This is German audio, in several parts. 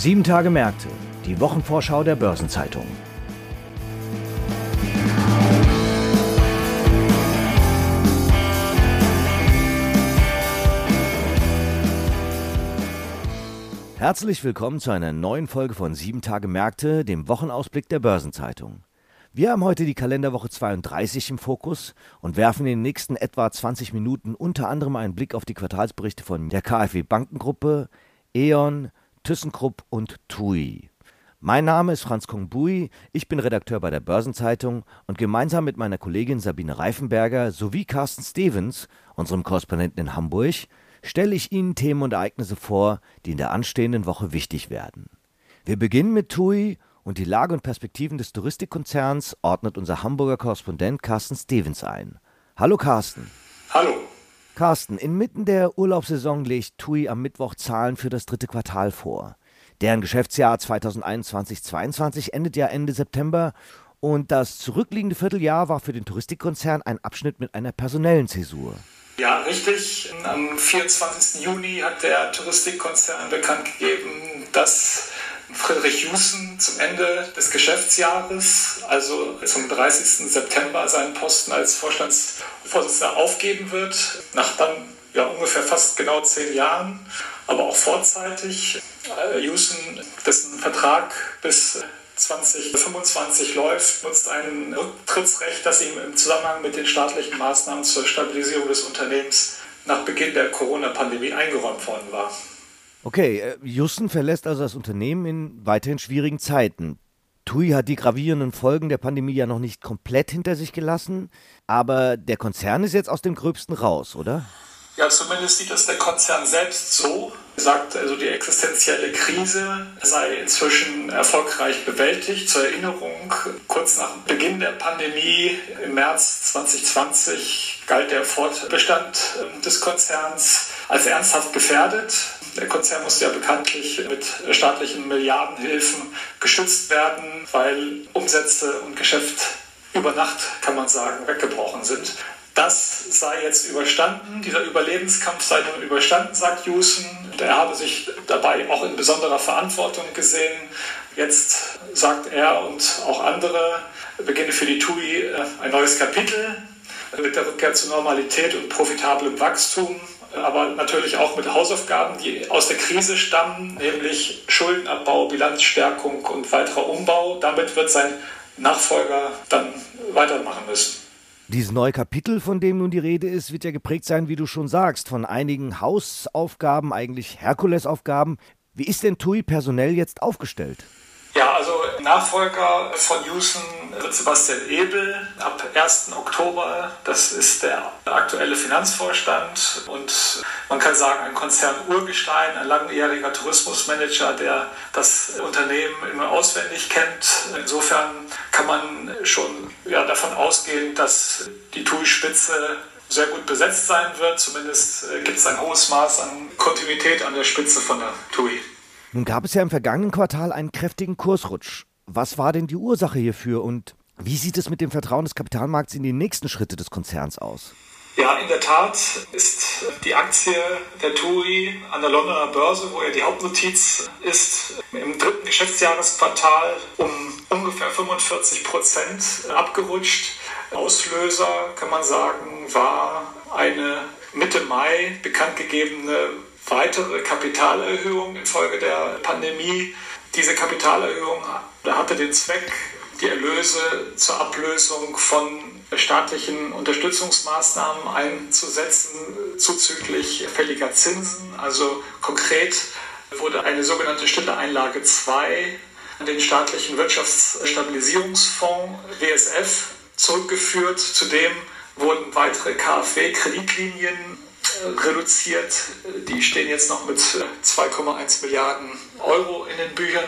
Sieben Tage Märkte, die Wochenvorschau der Börsenzeitung. Herzlich willkommen zu einer neuen Folge von Sieben Tage Märkte, dem Wochenausblick der Börsenzeitung. Wir haben heute die Kalenderwoche 32 im Fokus und werfen in den nächsten etwa 20 Minuten unter anderem einen Blick auf die Quartalsberichte von der KfW Bankengruppe, E.ON, ThyssenKrupp und TUI. Mein Name ist Franz Kongbui, ich bin Redakteur bei der Börsenzeitung und gemeinsam mit meiner Kollegin Sabine Reifenberger sowie Carsten Stevens, unserem Korrespondenten in Hamburg, stelle ich Ihnen Themen und Ereignisse vor, die in der anstehenden Woche wichtig werden. Wir beginnen mit TUI und die Lage und Perspektiven des Touristikkonzerns ordnet unser Hamburger Korrespondent Carsten Stevens ein. Hallo Carsten. Hallo. Carsten, inmitten der Urlaubssaison legt TUI am Mittwoch Zahlen für das dritte Quartal vor. Deren Geschäftsjahr 2021-22 endet ja Ende September und das zurückliegende Vierteljahr war für den Touristikkonzern ein Abschnitt mit einer personellen Zäsur. Ja, richtig. Am 24. Juni hat der Touristikkonzern bekannt gegeben, dass Friedrich Jussen zum Ende des Geschäftsjahres, also zum 30. September, seinen Posten als Vorstandsvorsitzender aufgeben wird, nach dann ja, ungefähr fast genau zehn Jahren, aber auch vorzeitig. Äh, Jussen, dessen Vertrag bis 2025 läuft, nutzt ein Rücktrittsrecht, das ihm im Zusammenhang mit den staatlichen Maßnahmen zur Stabilisierung des Unternehmens nach Beginn der Corona-Pandemie eingeräumt worden war. Okay, äh, Jussen verlässt also das Unternehmen in weiterhin schwierigen Zeiten. TUI hat die gravierenden Folgen der Pandemie ja noch nicht komplett hinter sich gelassen, aber der Konzern ist jetzt aus dem Gröbsten raus, oder? Ja, zumindest sieht das der Konzern selbst so. Er sagt also, die existenzielle Krise sei inzwischen erfolgreich bewältigt. Zur Erinnerung, kurz nach Beginn der Pandemie im März 2020 galt der Fortbestand ähm, des Konzerns als ernsthaft gefährdet. Der Konzern musste ja bekanntlich mit staatlichen Milliardenhilfen geschützt werden, weil Umsätze und Geschäft über Nacht, kann man sagen, weggebrochen sind. Das sei jetzt überstanden, dieser Überlebenskampf sei nun überstanden, sagt Jusen. Er habe sich dabei auch in besonderer Verantwortung gesehen. Jetzt sagt er und auch andere, beginne für die TUI äh, ein neues Kapitel mit der Rückkehr zur Normalität und profitablem Wachstum aber natürlich auch mit Hausaufgaben, die aus der Krise stammen, nämlich Schuldenabbau, Bilanzstärkung und weiterer Umbau. Damit wird sein Nachfolger dann weitermachen müssen. Dieses neue Kapitel, von dem nun die Rede ist, wird ja geprägt sein, wie du schon sagst, von einigen Hausaufgaben, eigentlich Herkulesaufgaben. Wie ist denn TUI personell jetzt aufgestellt? Ja, also Nachfolger von Jusen wird Sebastian Ebel ab 1. Oktober. Das ist der aktuelle Finanzvorstand und man kann sagen, ein Konzern-Urgestein, ein langjähriger Tourismusmanager, der das Unternehmen immer auswendig kennt. Insofern kann man schon ja, davon ausgehen, dass die TUI-Spitze sehr gut besetzt sein wird. Zumindest äh, gibt es ein hohes Maß an Kontinuität an der Spitze von der TUI. Nun gab es ja im vergangenen Quartal einen kräftigen Kursrutsch. Was war denn die Ursache hierfür und wie sieht es mit dem Vertrauen des Kapitalmarkts in die nächsten Schritte des Konzerns aus? Ja, in der Tat ist die Aktie der TUI an der Londoner Börse, wo ja die Hauptnotiz ist, im dritten Geschäftsjahresquartal um ungefähr 45 Prozent abgerutscht. Auslöser, kann man sagen, war eine Mitte Mai bekannt gegebene weitere Kapitalerhöhung infolge der Pandemie. Diese Kapitalerhöhung hatte den Zweck, die Erlöse zur Ablösung von staatlichen Unterstützungsmaßnahmen einzusetzen, zuzüglich fälliger Zinsen. Also konkret wurde eine sogenannte Stille Einlage 2 an den staatlichen Wirtschaftsstabilisierungsfonds WSF zurückgeführt. Zudem wurden weitere KfW-Kreditlinien reduziert. Die stehen jetzt noch mit 2,1 Milliarden Euro in den Büchern.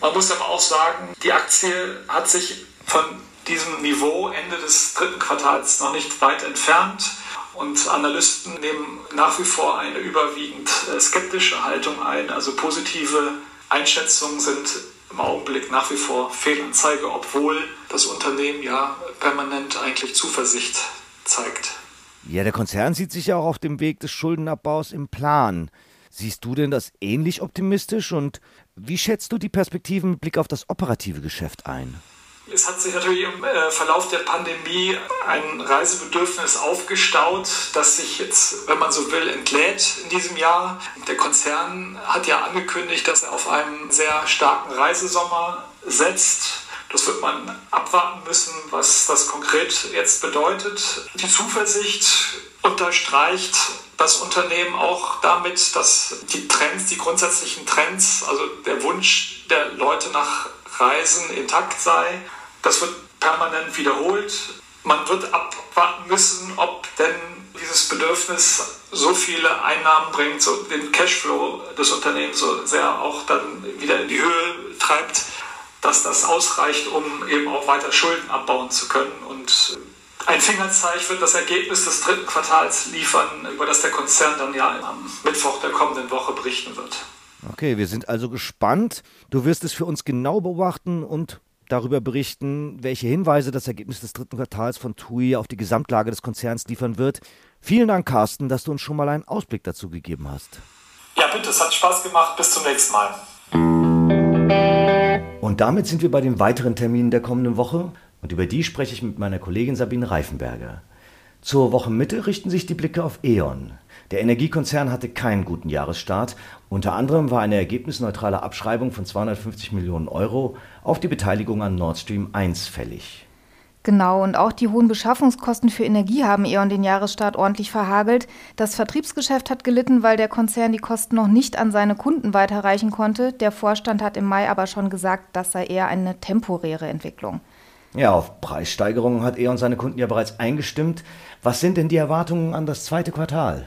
Man muss aber auch sagen, die Aktie hat sich von diesem Niveau Ende des dritten Quartals noch nicht weit entfernt. Und Analysten nehmen nach wie vor eine überwiegend äh, skeptische Haltung ein. Also positive Einschätzungen sind im Augenblick nach wie vor Fehlanzeige, obwohl das Unternehmen ja permanent eigentlich Zuversicht zeigt. Ja, der Konzern sieht sich ja auch auf dem Weg des Schuldenabbaus im Plan. Siehst du denn das ähnlich optimistisch und wie schätzt du die Perspektiven mit Blick auf das operative Geschäft ein? Es hat sich natürlich im äh, Verlauf der Pandemie ein Reisebedürfnis aufgestaut, das sich jetzt, wenn man so will, entlädt in diesem Jahr. Der Konzern hat ja angekündigt, dass er auf einen sehr starken Reisesommer setzt. Das wird man abwarten müssen, was das konkret jetzt bedeutet. Die Zuversicht unterstreicht das Unternehmen auch damit, dass die Trends, die grundsätzlichen Trends, also der Wunsch der Leute nach Reisen intakt sei. Das wird permanent wiederholt. Man wird abwarten müssen, ob denn dieses Bedürfnis so viele Einnahmen bringt, so den Cashflow des Unternehmens so sehr auch dann wieder in die Höhe treibt, dass das ausreicht, um eben auch weiter Schulden abbauen zu können. Und ein Fingerzeig wird das Ergebnis des dritten Quartals liefern, über das der Konzern dann ja am Mittwoch der kommenden Woche berichten wird. Okay, wir sind also gespannt. Du wirst es für uns genau beobachten und darüber berichten, welche Hinweise das Ergebnis des dritten Quartals von TUI auf die Gesamtlage des Konzerns liefern wird. Vielen Dank, Carsten, dass du uns schon mal einen Ausblick dazu gegeben hast. Ja, bitte, es hat Spaß gemacht. Bis zum nächsten Mal. Und damit sind wir bei den weiteren Terminen der kommenden Woche und über die spreche ich mit meiner Kollegin Sabine Reifenberger. Zur Wochenmitte richten sich die Blicke auf E.ON. Der Energiekonzern hatte keinen guten Jahresstart. Unter anderem war eine ergebnisneutrale Abschreibung von 250 Millionen Euro auf die Beteiligung an Nord Stream 1 fällig. Genau, und auch die hohen Beschaffungskosten für Energie haben E.ON den Jahresstart ordentlich verhagelt. Das Vertriebsgeschäft hat gelitten, weil der Konzern die Kosten noch nicht an seine Kunden weiterreichen konnte. Der Vorstand hat im Mai aber schon gesagt, das sei eher eine temporäre Entwicklung. Ja, auf Preissteigerungen hat E.ON seine Kunden ja bereits eingestimmt. Was sind denn die Erwartungen an das zweite Quartal?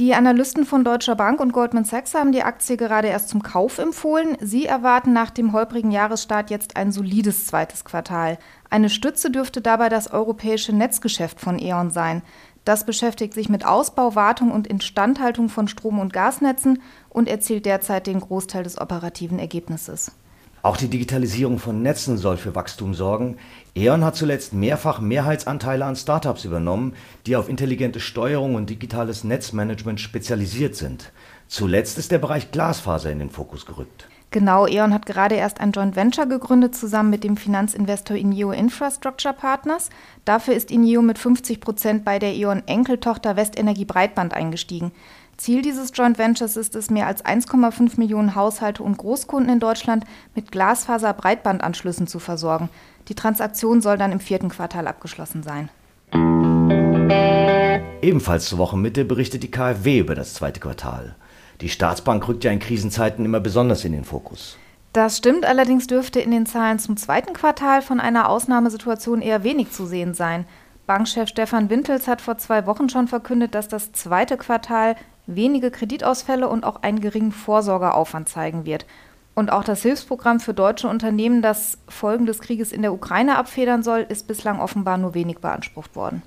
Die Analysten von Deutscher Bank und Goldman Sachs haben die Aktie gerade erst zum Kauf empfohlen. Sie erwarten nach dem holprigen Jahresstart jetzt ein solides zweites Quartal. Eine Stütze dürfte dabei das europäische Netzgeschäft von E.ON sein. Das beschäftigt sich mit Ausbau, Wartung und Instandhaltung von Strom- und Gasnetzen und erzielt derzeit den Großteil des operativen Ergebnisses. Auch die Digitalisierung von Netzen soll für Wachstum sorgen. E.ON hat zuletzt mehrfach Mehrheitsanteile an Startups übernommen, die auf intelligente Steuerung und digitales Netzmanagement spezialisiert sind. Zuletzt ist der Bereich Glasfaser in den Fokus gerückt. Genau, E.ON hat gerade erst ein Joint Venture gegründet, zusammen mit dem Finanzinvestor Ineo Infrastructure Partners. Dafür ist Ineo mit 50 Prozent bei der E.ON Enkeltochter Westenergie Breitband eingestiegen. Ziel dieses Joint Ventures ist es, mehr als 1,5 Millionen Haushalte und Großkunden in Deutschland mit Glasfaser-Breitbandanschlüssen zu versorgen. Die Transaktion soll dann im vierten Quartal abgeschlossen sein. Ebenfalls zur Wochenmitte berichtet die KfW über das zweite Quartal. Die Staatsbank rückt ja in Krisenzeiten immer besonders in den Fokus. Das stimmt, allerdings dürfte in den Zahlen zum zweiten Quartal von einer Ausnahmesituation eher wenig zu sehen sein. Bankchef Stefan Wintels hat vor zwei Wochen schon verkündet, dass das zweite Quartal wenige Kreditausfälle und auch einen geringen Vorsorgeaufwand zeigen wird. Und auch das Hilfsprogramm für deutsche Unternehmen, das Folgen des Krieges in der Ukraine abfedern soll, ist bislang offenbar nur wenig beansprucht worden.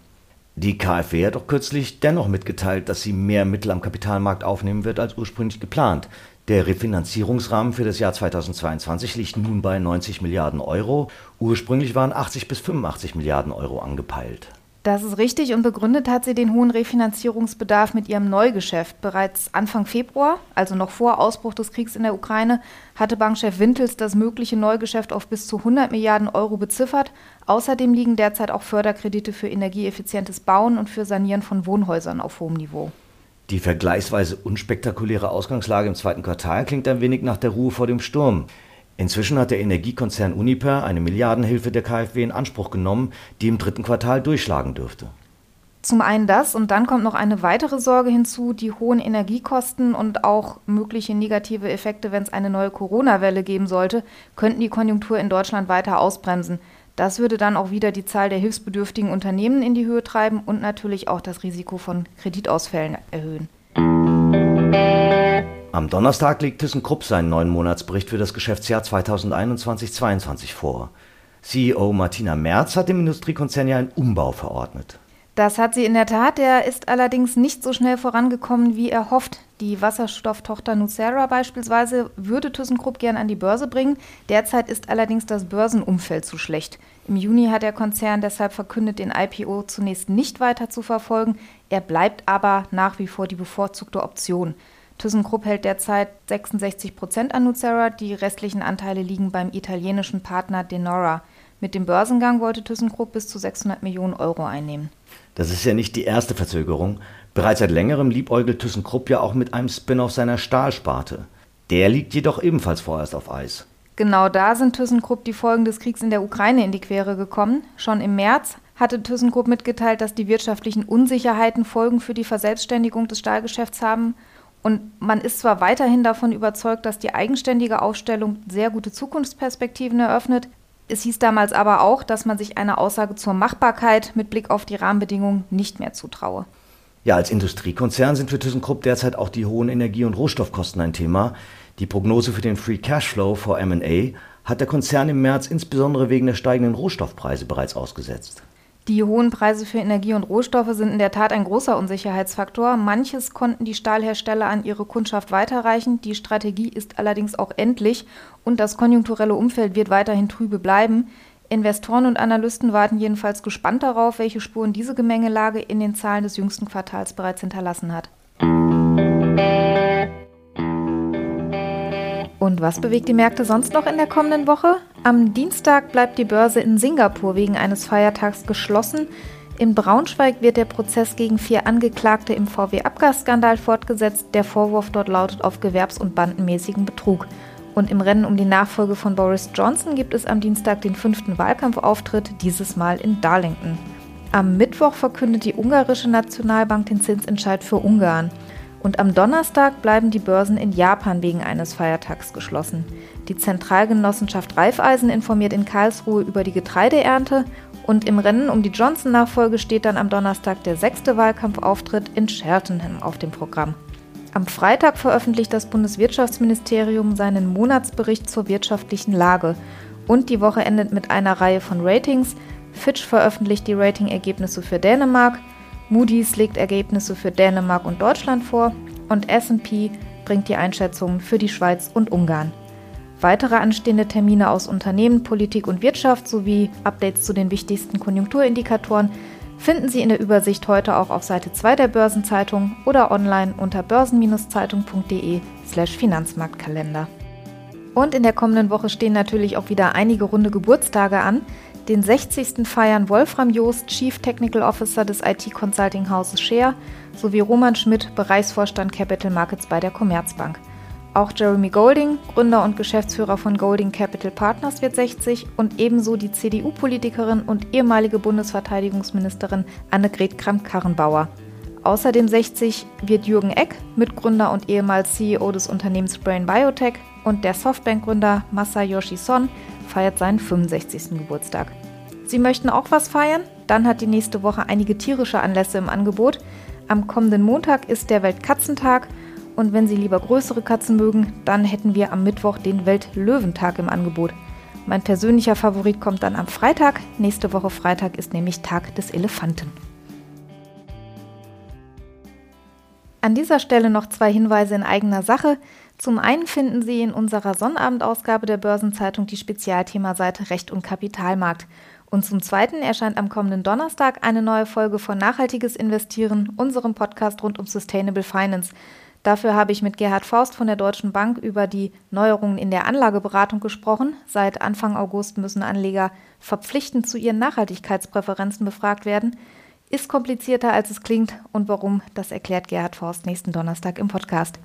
Die KfW hat doch kürzlich dennoch mitgeteilt, dass sie mehr Mittel am Kapitalmarkt aufnehmen wird als ursprünglich geplant. Der Refinanzierungsrahmen für das Jahr 2022 liegt nun bei 90 Milliarden Euro. Ursprünglich waren 80 bis 85 Milliarden Euro angepeilt. Das ist richtig und begründet hat sie den hohen Refinanzierungsbedarf mit ihrem Neugeschäft. Bereits Anfang Februar, also noch vor Ausbruch des Kriegs in der Ukraine, hatte Bankchef Wintels das mögliche Neugeschäft auf bis zu 100 Milliarden Euro beziffert. Außerdem liegen derzeit auch Förderkredite für energieeffizientes Bauen und für Sanieren von Wohnhäusern auf hohem Niveau. Die vergleichsweise unspektakuläre Ausgangslage im zweiten Quartal klingt ein wenig nach der Ruhe vor dem Sturm. Inzwischen hat der Energiekonzern Uniper eine Milliardenhilfe der KfW in Anspruch genommen, die im dritten Quartal durchschlagen dürfte. Zum einen das und dann kommt noch eine weitere Sorge hinzu, die hohen Energiekosten und auch mögliche negative Effekte, wenn es eine neue Corona-Welle geben sollte, könnten die Konjunktur in Deutschland weiter ausbremsen. Das würde dann auch wieder die Zahl der hilfsbedürftigen Unternehmen in die Höhe treiben und natürlich auch das Risiko von Kreditausfällen erhöhen. Am Donnerstag legt ThyssenKrupp seinen neuen Monatsbericht für das Geschäftsjahr 2021-22 vor. CEO Martina Merz hat dem Industriekonzern ja einen Umbau verordnet. Das hat sie in der Tat. Der ist allerdings nicht so schnell vorangekommen, wie er hofft. Die Wasserstofftochter Nucera beispielsweise würde ThyssenKrupp gern an die Börse bringen. Derzeit ist allerdings das Börsenumfeld zu schlecht. Im Juni hat der Konzern deshalb verkündet, den IPO zunächst nicht weiter zu verfolgen. Er bleibt aber nach wie vor die bevorzugte Option. ThyssenKrupp hält derzeit 66 Prozent an Nucera, die restlichen Anteile liegen beim italienischen Partner Denora. Mit dem Börsengang wollte ThyssenKrupp bis zu 600 Millionen Euro einnehmen. Das ist ja nicht die erste Verzögerung. Bereits seit längerem liebäugelt ThyssenKrupp ja auch mit einem Spin-off seiner Stahlsparte. Der liegt jedoch ebenfalls vorerst auf Eis. Genau da sind ThyssenKrupp die Folgen des Kriegs in der Ukraine in die Quere gekommen. Schon im März hatte ThyssenKrupp mitgeteilt, dass die wirtschaftlichen Unsicherheiten Folgen für die Verselbstständigung des Stahlgeschäfts haben. Und man ist zwar weiterhin davon überzeugt, dass die eigenständige Aufstellung sehr gute Zukunftsperspektiven eröffnet. Es hieß damals aber auch, dass man sich eine Aussage zur Machbarkeit mit Blick auf die Rahmenbedingungen nicht mehr zutraue. Ja, als Industriekonzern sind für ThyssenKrupp derzeit auch die hohen Energie- und Rohstoffkosten ein Thema. Die Prognose für den Free Cashflow vor M&A hat der Konzern im März insbesondere wegen der steigenden Rohstoffpreise bereits ausgesetzt. Die hohen Preise für Energie und Rohstoffe sind in der Tat ein großer Unsicherheitsfaktor. Manches konnten die Stahlhersteller an ihre Kundschaft weiterreichen. Die Strategie ist allerdings auch endlich und das konjunkturelle Umfeld wird weiterhin trübe bleiben. Investoren und Analysten warten jedenfalls gespannt darauf, welche Spuren diese Gemengelage in den Zahlen des jüngsten Quartals bereits hinterlassen hat. Und was bewegt die Märkte sonst noch in der kommenden Woche? Am Dienstag bleibt die Börse in Singapur wegen eines Feiertags geschlossen. In Braunschweig wird der Prozess gegen vier Angeklagte im VW-Abgasskandal fortgesetzt. Der Vorwurf dort lautet auf gewerbs- und bandenmäßigen Betrug. Und im Rennen um die Nachfolge von Boris Johnson gibt es am Dienstag den fünften Wahlkampfauftritt, dieses Mal in Darlington. Am Mittwoch verkündet die ungarische Nationalbank den Zinsentscheid für Ungarn. Und am Donnerstag bleiben die Börsen in Japan wegen eines Feiertags geschlossen. Die Zentralgenossenschaft Raiffeisen informiert in Karlsruhe über die Getreideernte und im Rennen um die Johnson-Nachfolge steht dann am Donnerstag der sechste Wahlkampfauftritt in Cheltenham auf dem Programm. Am Freitag veröffentlicht das Bundeswirtschaftsministerium seinen Monatsbericht zur wirtschaftlichen Lage und die Woche endet mit einer Reihe von Ratings. Fitch veröffentlicht die Ratingergebnisse für Dänemark, Moody's legt Ergebnisse für Dänemark und Deutschland vor und SP bringt die Einschätzungen für die Schweiz und Ungarn. Weitere anstehende Termine aus Unternehmen, Politik und Wirtschaft sowie Updates zu den wichtigsten Konjunkturindikatoren finden Sie in der Übersicht heute auch auf Seite 2 der Börsenzeitung oder online unter börsen-zeitung.de/slash Finanzmarktkalender. Und in der kommenden Woche stehen natürlich auch wieder einige runde Geburtstage an. Den 60. feiern Wolfram Joost, Chief Technical Officer des IT-Consulting-Hauses Share, sowie Roman Schmidt, Bereichsvorstand Capital Markets bei der Commerzbank. Auch Jeremy Golding, Gründer und Geschäftsführer von Golding Capital Partners, wird 60 und ebenso die CDU-Politikerin und ehemalige Bundesverteidigungsministerin Annegret Kramp-Karrenbauer. Außerdem 60 wird Jürgen Eck, Mitgründer und ehemals CEO des Unternehmens Brain Biotech, und der Softbank-Gründer Masayoshi Son feiert seinen 65. Geburtstag. Sie möchten auch was feiern? Dann hat die nächste Woche einige tierische Anlässe im Angebot. Am kommenden Montag ist der Weltkatzentag und wenn Sie lieber größere Katzen mögen, dann hätten wir am Mittwoch den Weltlöwentag im Angebot. Mein persönlicher Favorit kommt dann am Freitag. Nächste Woche Freitag ist nämlich Tag des Elefanten. An dieser Stelle noch zwei Hinweise in eigener Sache. Zum einen finden Sie in unserer Sonnabendausgabe der Börsenzeitung die Spezialthemaseite Recht und Kapitalmarkt. Und zum Zweiten erscheint am kommenden Donnerstag eine neue Folge von Nachhaltiges Investieren, unserem Podcast rund um Sustainable Finance. Dafür habe ich mit Gerhard Faust von der Deutschen Bank über die Neuerungen in der Anlageberatung gesprochen. Seit Anfang August müssen Anleger verpflichtend zu ihren Nachhaltigkeitspräferenzen befragt werden. Ist komplizierter als es klingt und warum, das erklärt Gerhard Forst nächsten Donnerstag im Podcast.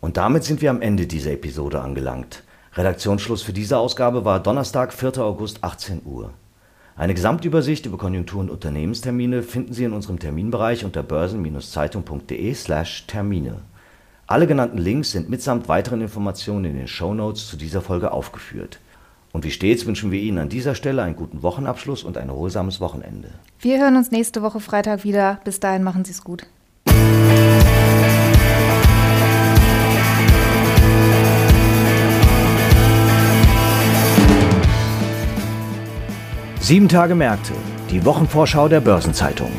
Und damit sind wir am Ende dieser Episode angelangt. Redaktionsschluss für diese Ausgabe war Donnerstag, 4. August, 18 Uhr. Eine Gesamtübersicht über Konjunktur- und Unternehmenstermine finden Sie in unserem Terminbereich unter börsen-zeitung.de/termine. Alle genannten Links sind mitsamt weiteren Informationen in den Show Notes zu dieser Folge aufgeführt. Und wie stets wünschen wir Ihnen an dieser Stelle einen guten Wochenabschluss und ein erholsames Wochenende. Wir hören uns nächste Woche Freitag wieder. Bis dahin machen Sie es gut. Sieben Tage Märkte, die Wochenvorschau der Börsenzeitung.